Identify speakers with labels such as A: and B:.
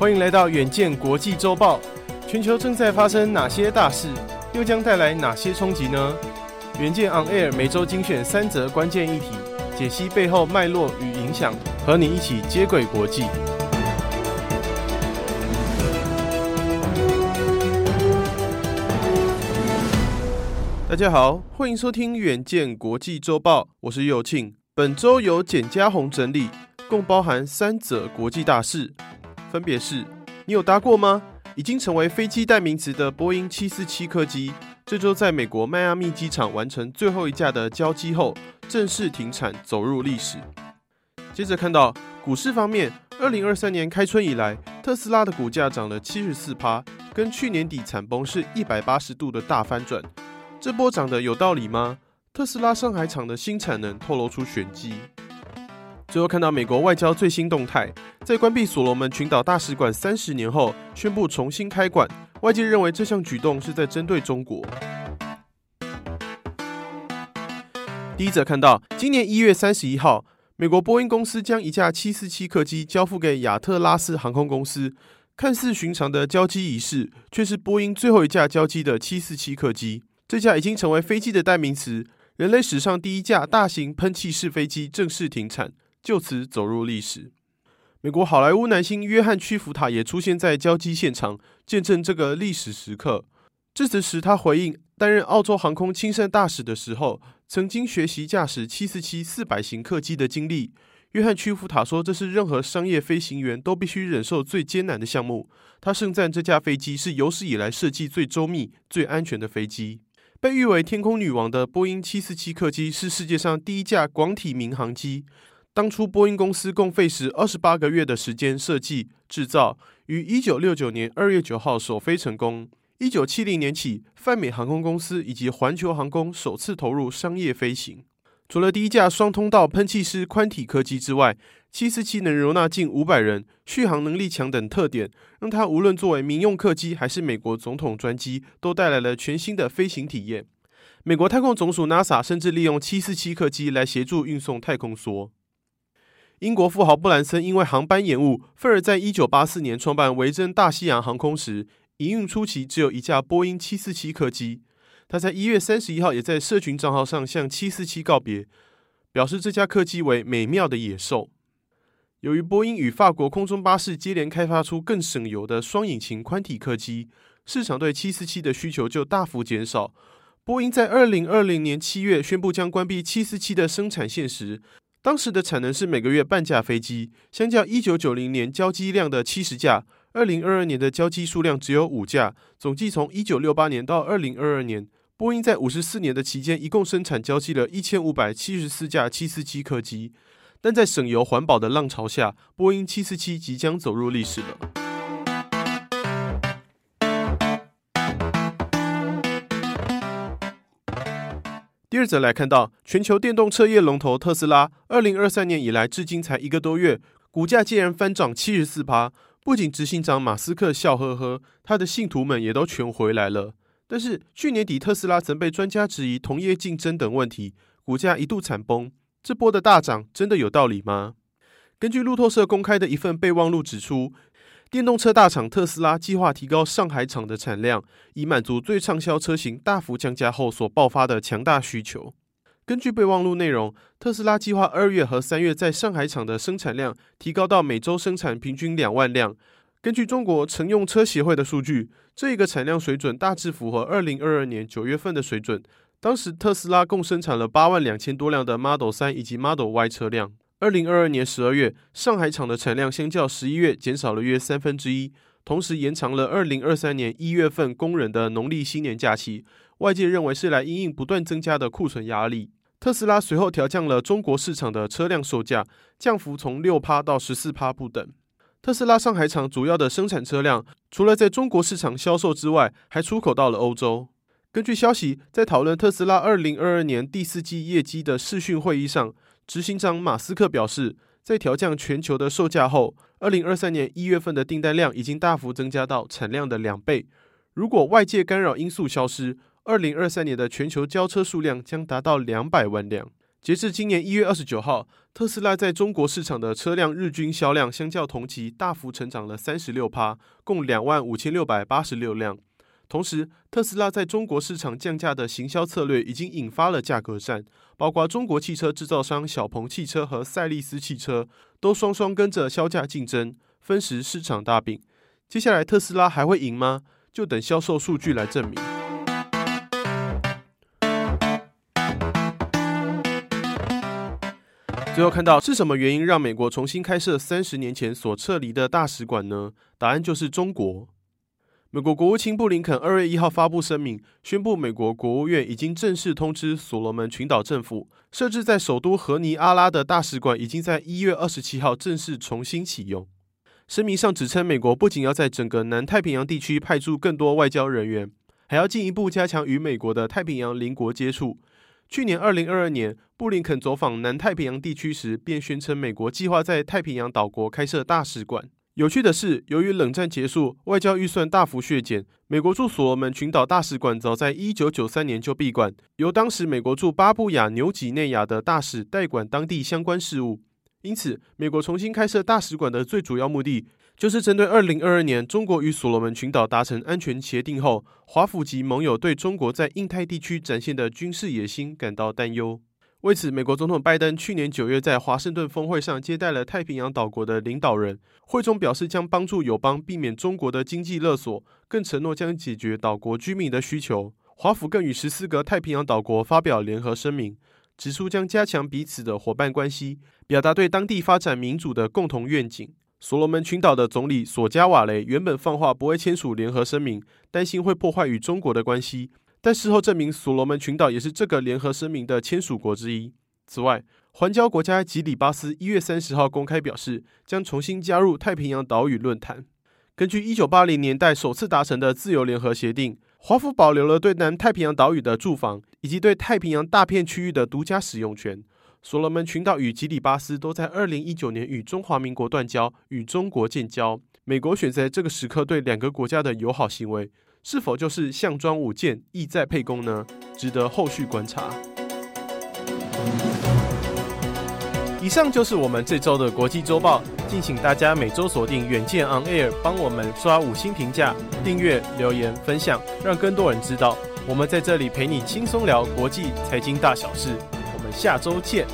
A: 欢迎来到远见国际周报。全球正在发生哪些大事，又将带来哪些冲击呢？远见 On Air 每周精选三则关键议题，解析背后脉络与影响，和你一起接轨国际。大家好，欢迎收听远见国际周报，我是佑庆。本周由简佳宏整理，共包含三则国际大事，分别是：你有搭过吗？已经成为飞机代名词的波音747客机，这周在美国迈阿密机场完成最后一架的交机后，正式停产，走入历史。接着看到股市方面，二零二三年开春以来，特斯拉的股价涨了七十四趴，跟去年底惨崩是一百八十度的大翻转。这波涨得有道理吗？特斯拉上海厂的新产能透露出玄机。最后看到美国外交最新动态，在关闭所罗门群岛大使馆三十年后，宣布重新开馆。外界认为这项举动是在针对中国。第一则看到，今年一月三十一号，美国波音公司将一架七四七客机交付给亚特拉斯航空公司。看似寻常的交机仪式，却是波音最后一架交机的七四七客机。这架已经成为飞机的代名词，人类史上第一架大型喷气式飞机正式停产，就此走入历史。美国好莱坞男星约翰·屈福塔也出现在交机现场，见证这个历史时刻。致辞时，他回应担任澳洲航空亲善大使的时候，曾经学习驾驶七四七四百型客机的经历。约翰·屈福塔说：“这是任何商业飞行员都必须忍受最艰难的项目。”他盛赞这架飞机是有史以来设计最周密、最安全的飞机。被誉为“天空女王”的波音747客机是世界上第一架广体民航机。当初波音公司共费时二十八个月的时间设计、制造，于一九六九年二月九号首飞成功。一九七零年起，泛美航空公司以及环球航空首次投入商业飞行。除了第一架双通道喷气式宽体客机之外，七四七能容纳近五百人，续航能力强等特点，让它无论作为民用客机还是美国总统专机，都带来了全新的飞行体验。美国太空总署 NASA 甚至利用七四七客机来协助运送太空梭。英国富豪布兰森因为航班延误，愤而在一九八四年创办维珍大西洋航空时，营运初期只有一架波音七四七客机。他在一月三十一号也在社群账号上向七四七告别，表示这架客机为美妙的野兽。由于波音与法国空中巴士接连开发出更省油的双引擎宽体客机，市场对七四七的需求就大幅减少。波音在二零二零年七月宣布将关闭七四七的生产线时，当时的产能是每个月半架飞机，相较一九九零年交机量的七十架，二零二二年的交机数量只有五架。总计从一九六八年到二零二二年。波音在五十四年的期间，一共生产交机了一千五百七十四架七四七客机，但在省油环保的浪潮下，波音七四七即将走入历史了。第二则来看到，全球电动车业龙头特斯拉，二零二三年以来至今才一个多月，股价竟然翻涨七十四趴，不仅执行长马斯克笑呵呵，他的信徒们也都全回来了。但是去年底，特斯拉曾被专家质疑同业竞争等问题，股价一度惨崩。这波的大涨真的有道理吗？根据路透社公开的一份备忘录指出，电动车大厂特斯拉计划提高上海厂的产量，以满足最畅销车型大幅降价后所爆发的强大需求。根据备忘录内容，特斯拉计划二月和三月在上海厂的生产量提高到每周生产平均两万辆。根据中国乘用车协会的数据，这一个产量水准大致符合二零二二年九月份的水准。当时特斯拉共生产了八万两千多辆的 Model 3以及 Model Y 车辆。二零二二年十二月，上海厂的产量相较十一月减少了约三分之一，同时延长了二零二三年一月份工人的农历新年假期。外界认为是来因应不断增加的库存压力。特斯拉随后调降了中国市场的车辆售价，降幅从六趴到十四趴不等。特斯拉上海厂主要的生产车辆，除了在中国市场销售之外，还出口到了欧洲。根据消息，在讨论特斯拉二零二二年第四季业绩的视讯会议上，执行长马斯克表示，在调降全球的售价后，二零二三年一月份的订单量已经大幅增加到产量的两倍。如果外界干扰因素消失，二零二三年的全球交车数量将达到两百万辆。截至今年一月二十九号，特斯拉在中国市场的车辆日均销量相较同期大幅成长了三十六趴，共两万五千六百八十六辆。同时，特斯拉在中国市场降价的行销策略已经引发了价格战，包括中国汽车制造商小鹏汽车和赛力斯汽车都双双跟着削价竞争，分食市场大饼。接下来，特斯拉还会赢吗？就等销售数据来证明。最后看到是什么原因让美国重新开设三十年前所撤离的大使馆呢？答案就是中国。美国国务卿布林肯二月一号发布声明，宣布美国国务院已经正式通知所罗门群岛政府，设置在首都何尼阿拉的大使馆已经在一月二十七号正式重新启用。声明上指称，美国不仅要在整个南太平洋地区派驻更多外交人员，还要进一步加强与美国的太平洋邻国接触。去年二零二二年，布林肯走访南太平洋地区时，便宣称美国计划在太平洋岛国开设大使馆。有趣的是，由于冷战结束，外交预算大幅削减，美国驻所罗门群岛大使馆早在一九九三年就闭馆，由当时美国驻巴布亚纽几内亚的大使代管当地相关事务。因此，美国重新开设大使馆的最主要目的，就是针对二零二二年中国与所罗门群岛达成安全协定后，华府及盟友对中国在印太地区展现的军事野心感到担忧。为此，美国总统拜登去年九月在华盛顿峰会上接待了太平洋岛国的领导人，会中表示将帮助友邦避免中国的经济勒索，更承诺将解决岛国居民的需求。华府更与十四个太平洋岛国发表联合声明，指出将加强彼此的伙伴关系，表达对当地发展民主的共同愿景。所罗门群岛的总理索加瓦雷原本放话不会签署联合声明，担心会破坏与中国的关系。但事后证明，所罗门群岛也是这个联合声明的签署国之一。此外，环礁国家吉里巴斯一月三十号公开表示，将重新加入太平洋岛屿论坛。根据一九八零年代首次达成的自由联合协定，华府保留了对南太平洋岛屿的驻防，以及对太平洋大片区域的独家使用权。所罗门群岛与吉里巴斯都在二零一九年与中华民国断交，与中国建交。美国选在这个时刻对两个国家的友好行为。是否就是项庄舞剑，意在沛公呢？值得后续观察。以上就是我们这周的国际周报，敬请大家每周锁定远见 On Air，帮我们刷五星评价、订阅、留言、分享，让更多人知道我们在这里陪你轻松聊国际财经大小事。我们下周见。